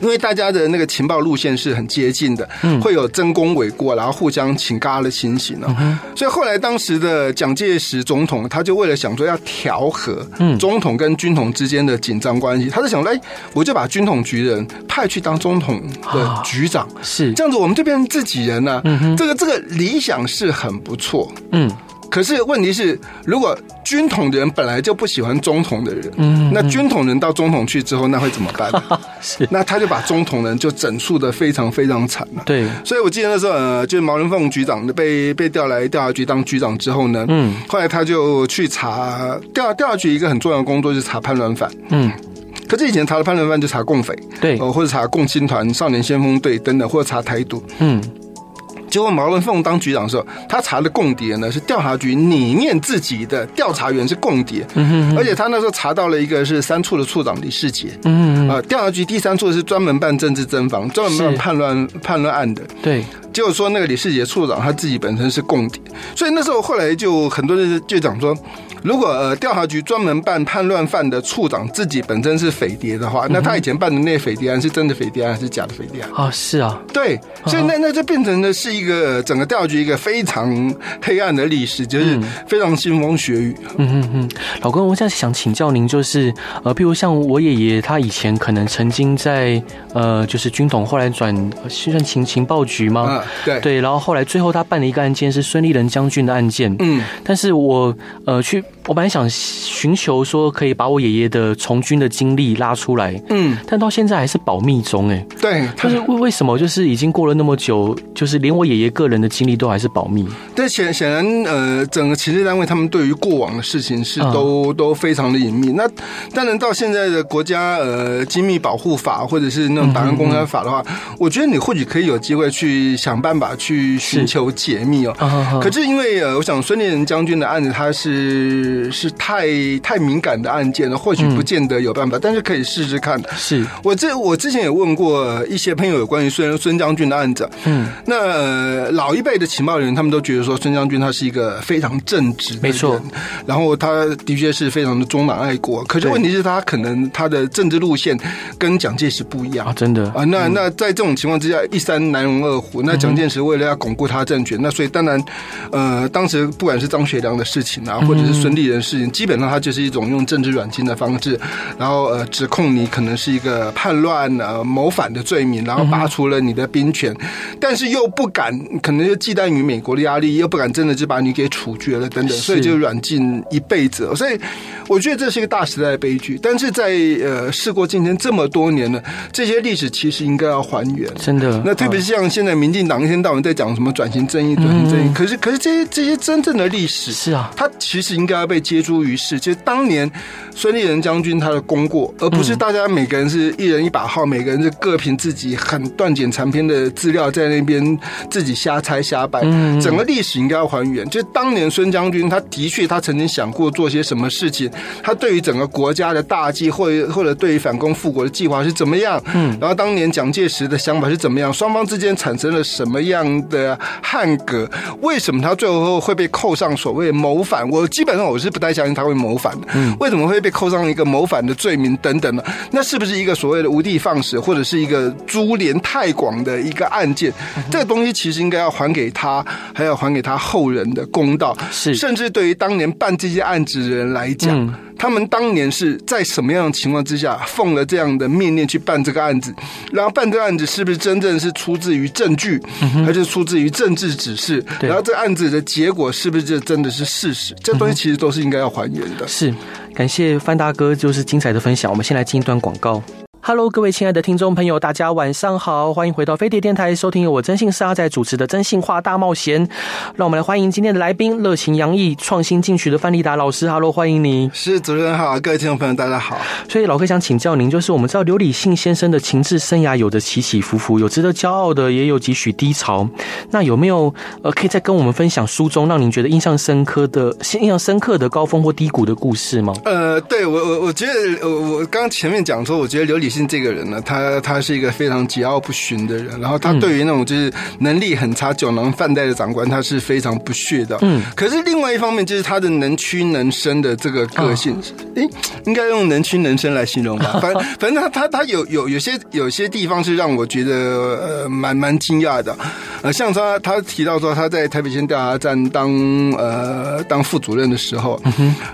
因为大家的那个情报路线是很接近的，嗯，会有争功诿过，然后互相请嘎的情形呢。所以后来当时的蒋介石总统，他就为了想说要调和，嗯，中统跟军统之间的紧张关系，他就想说，哎，我就把军统局人派去当中统的局长，是这样子，我们就变成自己人了。嗯哼，这个这个理想是很不错，嗯。可是问题是，如果军统的人本来就不喜欢中统的人，嗯，那军统人到中统去之后，那会怎么办？<laughs> 是，那他就把中统人就整肃的非常非常惨了。对，所以我记得那时候，呃，就是毛人凤局长被被调来调查局当局长之后呢，嗯，后来他就去查调调查局一个很重要的工作就是查叛乱犯，嗯。可是以前查了叛乱犯就查共匪，对，或者查共青团、少年先锋队等等，或者查台独，嗯。结果毛人凤当局长的时候，他查的共谍呢是调查局里面自己的调查员是共谍，嗯嗯，而且他那时候查到了一个是三处的处长李世杰，嗯嗯，啊，调查局第三处是专门办政治侦防、专门办叛乱叛乱案的，对。结果说那个李世杰处长他自己本身是共谍，所以那时候后来就很多人就讲说。如果呃调查局专门办叛乱犯的处长自己本身是匪谍的话，那他以前办的那匪谍案是真的匪谍案还是假的匪谍案啊？是啊，对，所以那那就变成的是一个整个调查局一个非常黑暗的历史，就是非常腥风血雨。嗯嗯嗯，老公，我现在想请教您，就是呃，譬如像我爷爷，他以前可能曾经在呃，就是军统，后来转算情情报局吗？对，然后后来最后他办了一个案件是孙立人将军的案件。嗯，但是我呃去。我本来想寻求说可以把我爷爷的从军的经历拉出来，嗯，但到现在还是保密中，哎，对，就是为为什么就是已经过了那么久，就是连我爷爷个人的经历都还是保密？但，显显然，呃，整个情治单位他们对于过往的事情是都、嗯、都非常的隐秘。那当然到现在的国家呃机密保护法或者是那种档案公开法的话，嗯嗯嗯，我觉得你或许可以有机会去想办法去寻求解密哦。是可是因为呃，我想孙立人将军的案子他是。是太太敏感的案件了，或许不见得有办法，嗯、但是可以试试看。是。我这我之前也问过一些朋友有关于孙孙将军的案子，嗯，那、呃、老一辈的情报人员他们都觉得说孙将军他是一个非常正直的人，没错，然后他的确是非常的忠党爱国，可是问题是他可能他的政治路线跟蒋介石不一样。啊，真的。啊，那那在这种情况之下，一山难容二虎，那蒋介石为了要巩固他的政权，那所以当然，呃，当时不管是张学良的事情啊，或者是孙立。人事情基本上，它就是一种用政治软禁的方式，然后呃指控你可能是一个叛乱呃谋反的罪名，然后拔除了你的兵权，但是又不敢，可能就忌惮于美国的压力，又不敢真的就把你给处决了等等，所以就软禁一辈子。所以我觉得这是一个大时代的悲剧。但是在呃事过境迁这么多年了，这些历史其实应该要还原，真的。那特别是像现在民进党一天到晚在讲什么转型正义、转型正义，可是可是这些这些真正的历史是啊，它其实应该要被。被接诸于世，其实当年孙立人将军他的功过，而不是大家每个人是一人一把号，每个人是各凭自己很断简残篇的资料在那边自己瞎猜瞎掰。整个历史应该要还原。就当年孙将军，他的确他曾经想过做些什么事情，他对于整个国家的大计，或者或者对于反攻复国的计划是怎么样？嗯，然后当年蒋介石的想法是怎么样？双方之间产生了什么样的汉格？为什么他最后会被扣上所谓谋反？我基本上我是。是不太相信他会谋反的，为什么会被扣上一个谋反的罪名等等呢？那是不是一个所谓的无的放矢，或者是一个株连太广的一个案件？这个东西其实应该要还给他，还要还给他后人的公道。是，甚至对于当年办这些案子的人来讲。他们当年是在什么样的情况之下奉了这样的命令去办这个案子？然后办这个案子是不是真正是出自于证据，还是出自于政治指示？然后这案子的结果是不是就真的是事实？这东西其实都是是应该要还原的。是，感谢范大哥就是精彩的分享。我们先来进一段广告。Hello，各位亲爱的听众朋友，大家晚上好，欢迎回到飞碟电台，收听由我征信社阿仔主持的《真性话大冒险》。让我们来欢迎今天的来宾，热情洋溢、创新进取的范立达老师。Hello，欢迎你。是主持人好，各位听众朋友大家好。所以老哥想请教您，就是我们知道刘礼信先生的情治生涯有着起起伏伏，有值得骄傲的，也有几许低潮。那有没有呃，可以再跟我们分享书中让您觉得印象深刻的、印象深刻的高峰或低谷的故事吗？呃，对我我我觉得我我刚前面讲说，我觉得刘理礼。这个人呢，他他是一个非常桀骜不驯的人，然后他对于那种就是能力很差、酒囊饭袋的长官，他是非常不屑的。嗯，可是另外一方面，就是他的能屈能伸的这个个性，诶，应该用能屈能伸来形容吧。<laughs> 反正反正他他他有有有些有些地方是让我觉得呃蛮蛮惊讶的。呃，像他他提到说他在台北县调查站当呃当副主任的时候，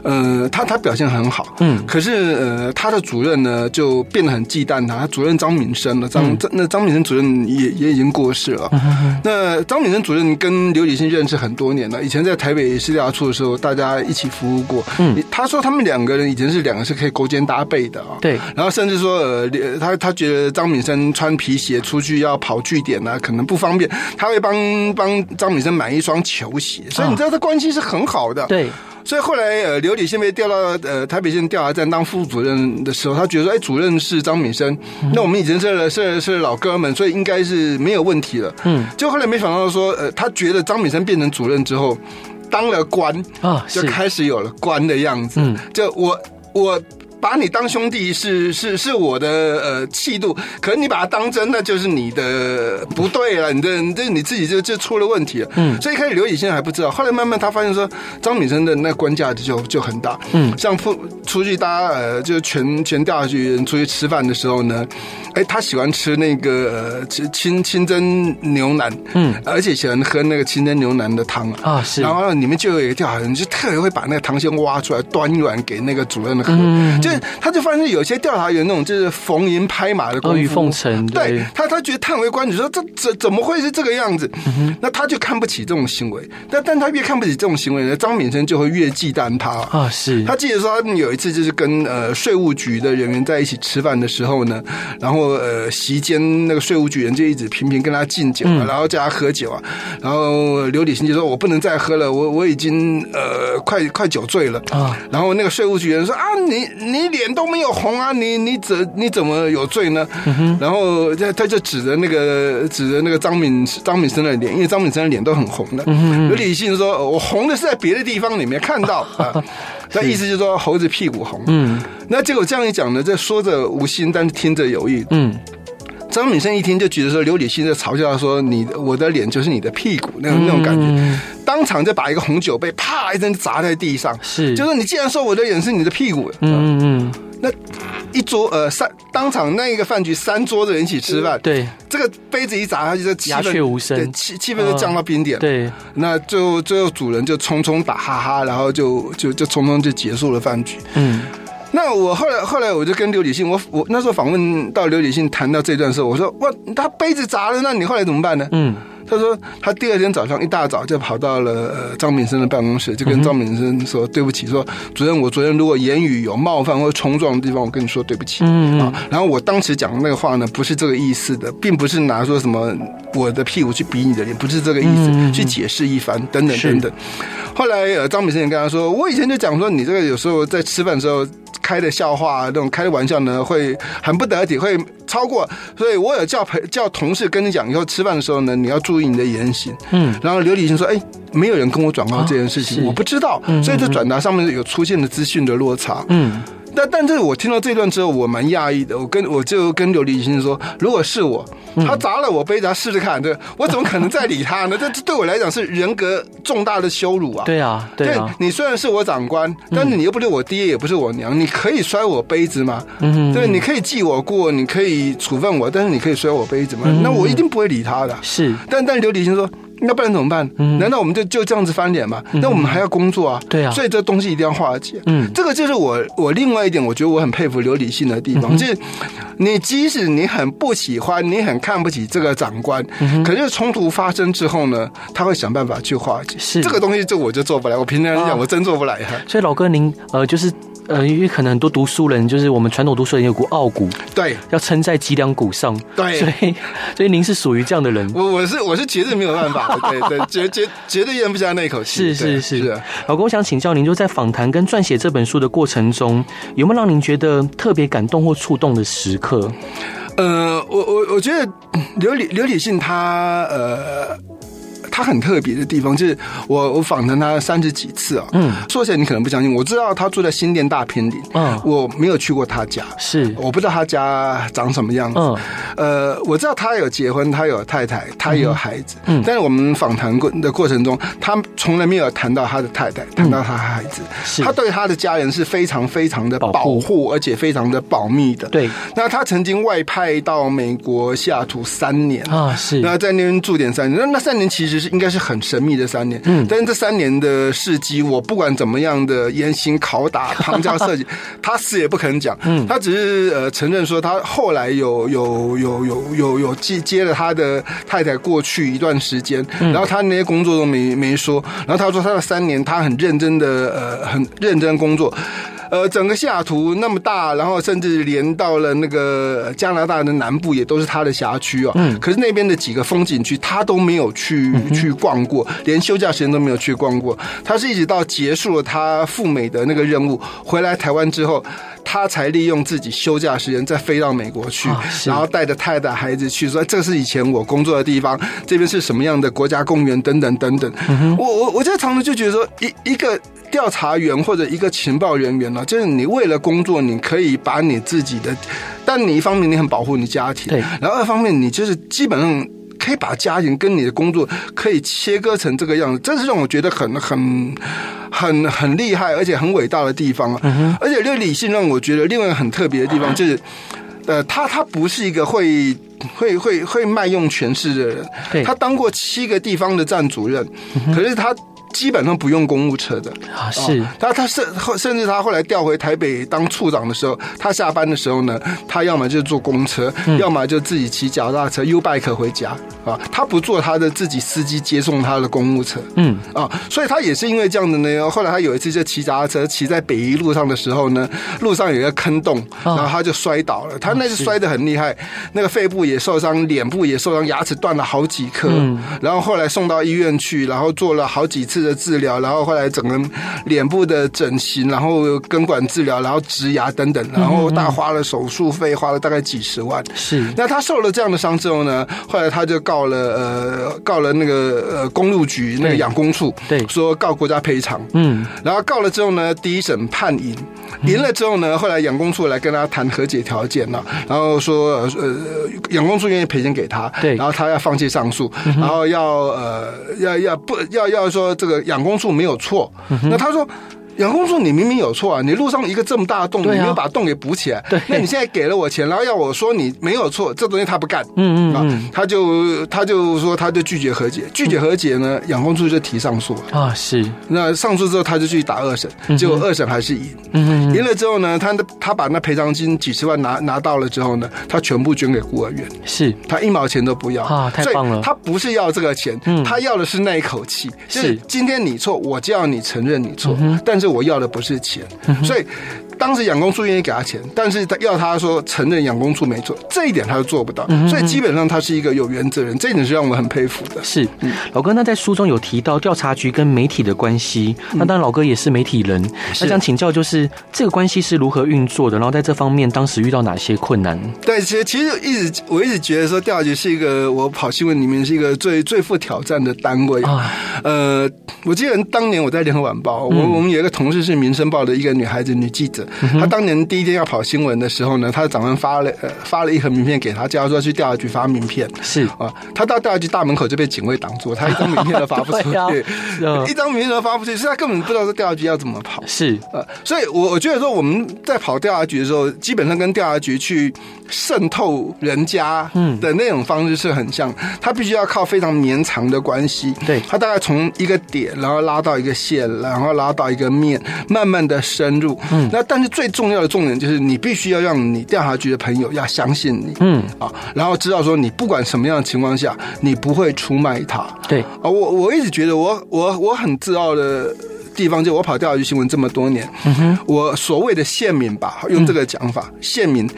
嗯、呃，他他表现很好，嗯，可是呃他的主任呢就变得很忌惮他，他主任张敏生了，张那张敏生主任也也已经过世了，嗯、那张敏生主任跟刘礼新认识很多年了，以前在台北市调查处的时候，大家一起服务过，嗯，他说他们两个人以前是两个是可以勾肩搭背的啊，对，然后甚至说呃他他觉得张敏生穿皮鞋出去要跑据点呢、啊，可能不方便，他会帮帮张敏生买一双球鞋，所以你知道这关系是很好的，对。所以后来，呃，刘理先被调到呃台北县调查站当副主任的时候，他觉得说，哎，主任是张敏生，那我们已经是是是老哥们，所以应该是没有问题了。嗯，就后来没想到说，呃，他觉得张敏生变成主任之后，当了官啊，就开始有了官的样子。嗯，就我我。把你当兄弟是是是我的呃气度，可是你把他当真，那就是你的不对了，你的这你自己就就出了问题了。嗯，所以一开始刘以现在还不知道，后来慢慢他发现说张敏生的那官价值就就很大。嗯，像出出去大家呃就全全调查局人出去吃饭的时候呢，哎，他喜欢吃那个呃清清蒸牛腩，嗯，而且喜欢喝那个清蒸牛腩的汤啊，是，然后里面就有一个调查人就特别会把那个汤先挖出来端一碗给那个主任喝，嗯。他就发现有些调查员那种就是逢迎拍马的阿谀奉承，对他他觉得叹为观止，说这怎怎么会是这个样子？嗯、那他就看不起这种行为。但但他越看不起这种行为呢，张敏生就会越忌惮他啊。是他记得说，他有一次就是跟呃税务局的人员在一起吃饭的时候呢，然后呃席间那个税务局人就一直频频跟他敬酒，啊，然后叫他喝酒啊。然后刘礼新就说：“我不能再喝了，我我已经呃快快酒醉了啊。”然后那个税务局人说：“啊，你你脸。”都没有红啊，你你怎你怎么有罪呢？嗯、然后他他就指着那个指着那个张敏张敏生的脸，因为张敏生的脸都很红的。有理性说：“我红的是在别的地方里面看到 <laughs> 啊。”那意思就是说猴子屁股红。嗯，那结果这样一讲呢，这说着无心，但是听着有意。嗯。张敏生一听就觉得说刘礼欣在嘲笑他说，你我的脸就是你的屁股那种那种感觉，嗯、当场就把一个红酒杯啪一声砸在地上，是，就是你既然说我的脸是你的屁股，嗯嗯，那一桌呃三当场那一个饭局三桌的人一起吃饭，对，这个杯子一砸，他就说鸦雀无声，对，气气氛就降到冰点，对，那最后最后主人就匆匆打哈哈，然后就就就匆匆就结束了饭局，嗯。那我后来后来我就跟刘礼信，我我那时候访问到刘礼信谈到这段时候，我说哇，他杯子砸了，那你后来怎么办呢？嗯，他说他第二天早上一大早就跑到了呃张敏生的办公室，就跟张敏生说对不起，说主任，我昨天如果言语有冒犯或冲撞的地方，我跟你说对不起。嗯啊，然后我当时讲的那个话呢，不是这个意思的，并不是拿说什么我的屁股去比你的脸，不是这个意思，去解释一番等等等等。后来呃张敏生也跟他说，我以前就讲说你这个有时候在吃饭的时候。开的笑话，那种开的玩笑呢，会很不得体，会超过。所以我有叫陪叫同事跟你讲，以后吃饭的时候呢，你要注意你的言行。嗯，然后刘礼信说：“哎，没有人跟我转告这件事情，我不知道。”所以这转达上面有出现的资讯的落差。嗯。但但是我听到这段之后，我蛮讶异的。我跟我就跟刘礼新说，如果是我，他砸了我杯子，他试试看，对，我怎么可能再理他呢？<laughs> 这这对我来讲是人格重大的羞辱啊！对啊，对啊。你虽然是我长官，但是你又不是我爹，也不是我娘，你可以摔我杯子吗？嗯，对，你可以记我过，你可以处分我，但是你可以摔我杯子吗？那我一定不会理他的。是，但但刘礼新说。那不然怎么办？难道我们就就这样子翻脸吗？那我们还要工作啊。对啊，所以这东西一定要化解。嗯，这个就是我我另外一点，我觉得我很佩服刘理性的地方，就是你即使你很不喜欢，你很看不起这个长官，可是冲突发生之后呢，他会想办法去化解。是这个东西，这我就做不来。我平常讲，我真做不来哈。所以老哥，您呃，就是。呃，因为可能很多读书人，就是我们传统读书人有股傲骨，对，要撑在脊梁骨上，对，所以，所以您是属于这样的人。我我是我是绝对没有办法，对对，绝绝绝对咽不下那口气。是是是，是老公，我想请教您，就在访谈跟撰写这本书的过程中，有没有让您觉得特别感动或触动的时刻？呃，我我我觉得刘理刘理信他呃。他很特别的地方，就是我我访谈他三十几次啊，嗯，说起来你可能不相信，我知道他住在新店大坪里，嗯，我没有去过他家，是。我不知道他家长什么样子，嗯，呃，我知道他有结婚，他有太太，他也有孩子，嗯，但是我们访谈过的过程中，他从来没有谈到他的太太，谈到他的孩子，是。他对他的家人是非常非常的保护，而且非常的保密的，对。那他曾经外派到美国西雅图三年。啊，是，那在那边住点三年，那那三年其实是应该是很神秘的三年，嗯，但是这三年的事迹，我不管怎么样的严刑拷打、旁敲侧击，<laughs> 他死也不肯讲，嗯，他只是呃承认说他后来有有有有有有接接了他的太太过去一段时间，然后他那些工作都没没说，然后他说他的三年他很认真的呃很认真工作。呃，整个西雅图那么大，然后甚至连到了那个加拿大的南部，也都是他的辖区哦。嗯。可是那边的几个风景区，他都没有去去逛过，连休假时间都没有去逛过。他是一直到结束了他赴美的那个任务，回来台湾之后，他才利用自己休假时间再飞到美国去，然后带着太太孩子去，说这是以前我工作的地方，这边是什么样的国家公园等等等等。我我我在常常就觉得说，一一个。调查员或者一个情报人员呢，就是你为了工作，你可以把你自己的，但你一方面你很保护你家庭，对，然后二方面你就是基本上可以把家庭跟你的工作可以切割成这个样子，这是让我觉得很很很很厉害，而且很伟大的地方啊。嗯、而且这个理性让我觉得另外一个很特别的地方就是，呃，他他不是一个会会会会卖弄权势的人，他当过七个地方的站主任，嗯、可是他。基本上不用公务车的。啊，是。他他甚甚至他后来调回台北当处长的时候，他下班的时候呢，他要么就坐公车，嗯、要么就自己骑脚踏车 U bike 回家啊，他不坐他的自己司机接送他的公务车，嗯。啊，所以他也是因为这样的呢，后来他有一次就骑脚踏车骑在北一路上的时候呢，路上有一个坑洞，然后他就摔倒了，他那次摔得很厉害，那个肺部也受伤，脸部也受伤，牙齿断了好几颗，嗯、然后后来送到医院去，然后做了好几次。的治疗，然后后来整个脸部的整形，然后根管治疗，然后植牙等等，然后大花了手术费，花了大概几十万。是，那他受了这样的伤之后呢，后来他就告了呃，告了那个呃公路局那个养工处，对，说告国家赔偿。嗯，然后告了之后呢，第一审判赢，赢了之后呢，后来养工处来跟他谈和解条件了，然后说呃，养工处愿意赔钱给他，对，然后他要放弃上诉，然后要呃要要不要要说这个。个养工处没有错，那他说。养工处，你明明有错啊！你路上一个这么大的洞，你没有把洞给补起来。对，那你现在给了我钱，然后要我说你没有错，这东西他不干。嗯嗯嗯，他就他就说他就拒绝和解，拒绝和解呢，养工处就提上诉啊。是，那上诉之后他就去打二审，结果二审还是赢。嗯，赢了之后呢，他他把那赔偿金几十万拿拿到了之后呢，他全部捐给孤儿院。是，他一毛钱都不要啊！太棒了。他不是要这个钱，他要的是那一口气。是，今天你错，我就要你承认你错。但是。我要的不是钱，所以。当时养工处愿意给他钱，但是他要他说承认养工处没错，这一点他都做不到，所以基本上他是一个有原则人，这一点是让我们很佩服的。是，老哥，那在书中有提到调查局跟媒体的关系，那当然老哥也是媒体人，那想请教就是这个关系是如何运作的？然后在这方面当时遇到哪些困难？对，其实其实一直我一直觉得说调查局是一个我跑新闻里面是一个最最富挑战的单位啊。呃，我记得当年我在联合晚报，我我们有一个同事是民生报的一个女孩子女记者。他当年第一天要跑新闻的时候呢，他的长官发了呃发了一盒名片给他，叫他说去调查局发名片。是啊，他到调查局大门口就被警卫挡住，他一张名片都发不出 <laughs> 去，一张名片都发不出去，所以他根本不知道这调查局要怎么跑。是啊，所以我我觉得说我们在跑调查局的时候，基本上跟调查局去渗透人家的那种方式是很像，他必须要靠非常绵长的关系。对，他大概从一个点，然后拉到一个线，然后拉到一个面，慢慢的深入。嗯，那但是。最重要的重点就是，你必须要让你调查局的朋友要相信你，嗯啊，然后知道说你不管什么样的情况下，你不会出卖他。对啊，我我一直觉得我我我很自傲的地方，就我跑调查局新闻这么多年，我所谓的县民吧，用这个讲法，县民。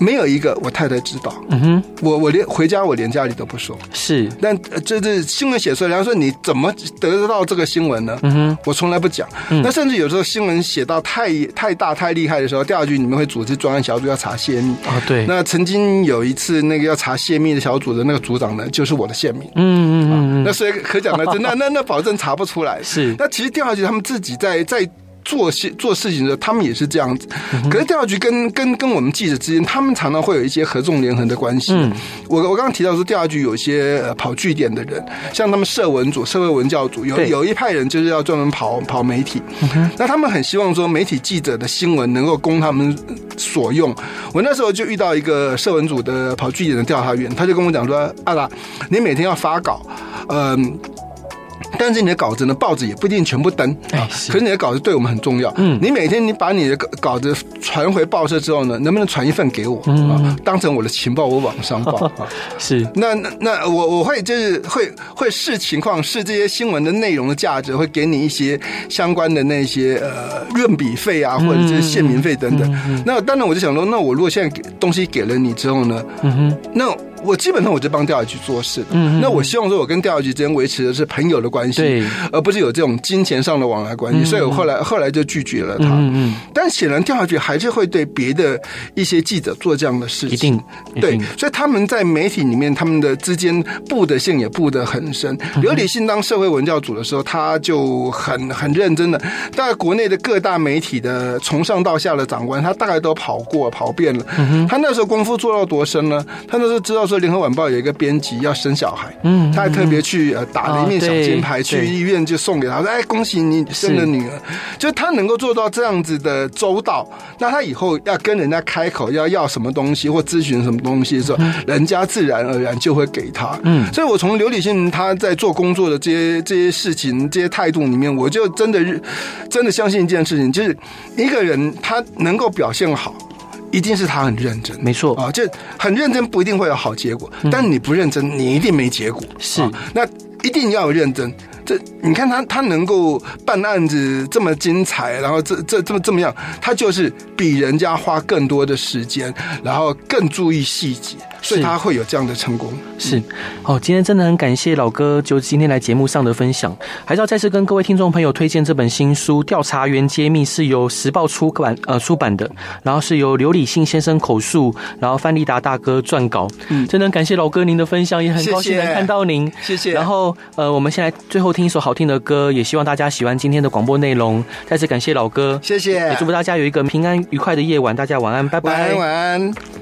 没有一个我太太知道。嗯哼，我我连回家我连家里都不说。是，但这这新闻写出来，然后说你怎么得到这个新闻呢？嗯哼，我从来不讲。那甚至有时候新闻写到太太大太厉害的时候，调查局你们会组织专案小组要查泄密啊。对。那曾经有一次那个要查泄密的小组的那个组长呢，就是我的县民。嗯嗯嗯。那所以可讲的，<laughs> 那那那保证查不出来。是。那其实调查局他们自己在在。做事做事情的时候，他们也是这样子。可是调查局跟跟跟我们记者之间，他们常常会有一些合纵连横的关系。嗯，我我刚刚提到说，调查局有一些跑据点的人，像他们社文组、社会文教组，有有一派人就是要专门跑跑媒体。那他们很希望说，媒体记者的新闻能够供他们所用。我那时候就遇到一个社文组的跑据点的调查员，他就跟我讲说：“阿达，你每天要发稿，嗯。”但是你的稿子呢，报纸也不一定全部登啊。可是你的稿子对我们很重要。嗯，你每天你把你的稿稿子传回报社之后呢，能不能传一份给我啊？当成我的情报，我往上报 <laughs> 啊。是。那那那我我会就是会会视情况，视这些新闻的内容的价值，会给你一些相关的那些呃润笔费啊，或者是县民费等等。那当然我就想说，那我如果现在给东西给了你之后呢，嗯哼，那。我基本上我就帮调查局做事的，嗯，那我希望说，我跟调查局之间维持的是朋友的关系，而不是有这种金钱上的往来关系，所以我后来后来就拒绝了他。嗯嗯，但显然调查局还是会对别的一些记者做这样的事情，一定，对，所以他们在媒体里面，他们的之间布的线也布得很深。刘理信当社会文教组的时候，他就很很认真的，大概国内的各大媒体的从上到下的长官，他大概都跑过跑遍了。他那时候功夫做到多深呢？他那时候知道。说联合晚报有一个编辑要生小孩，嗯，他还特别去呃打了一面小金牌，去医院就送给他，说哎，恭喜你生了女儿。就他能够做到这样子的周到，那他以后要跟人家开口要要什么东西或咨询什么东西的时候，人家自然而然就会给他。嗯，所以我从刘理信他在做工作的这些这些事情、这些态度里面，我就真的真的相信一件事情，就是一个人他能够表现好。一定是他很认真，没错啊，就很认真不一定会有好结果，但你不认真，你一定没结果。是，那一定要有认真。这你看他，他能够办案子这么精彩，然后这这这么这么样，他就是比人家花更多的时间，然后更注意细节，所以他会有这样的成功。是，哦，今天真的很感谢老哥，就今天来节目上的分享，还是要再次跟各位听众朋友推荐这本新书《调查员揭秘》，是由时报出版呃出版的，然后是由刘理信先生口述，然后范立达大哥撰稿。嗯，真的很感谢老哥您的分享，也很高兴能看到您。谢谢。然后呃，我们现在最后。听一首好听的歌，也希望大家喜欢今天的广播内容。再次感谢老哥，谢谢，也祝福大家有一个平安愉快的夜晚。大家晚安，拜拜，晚安。晚安。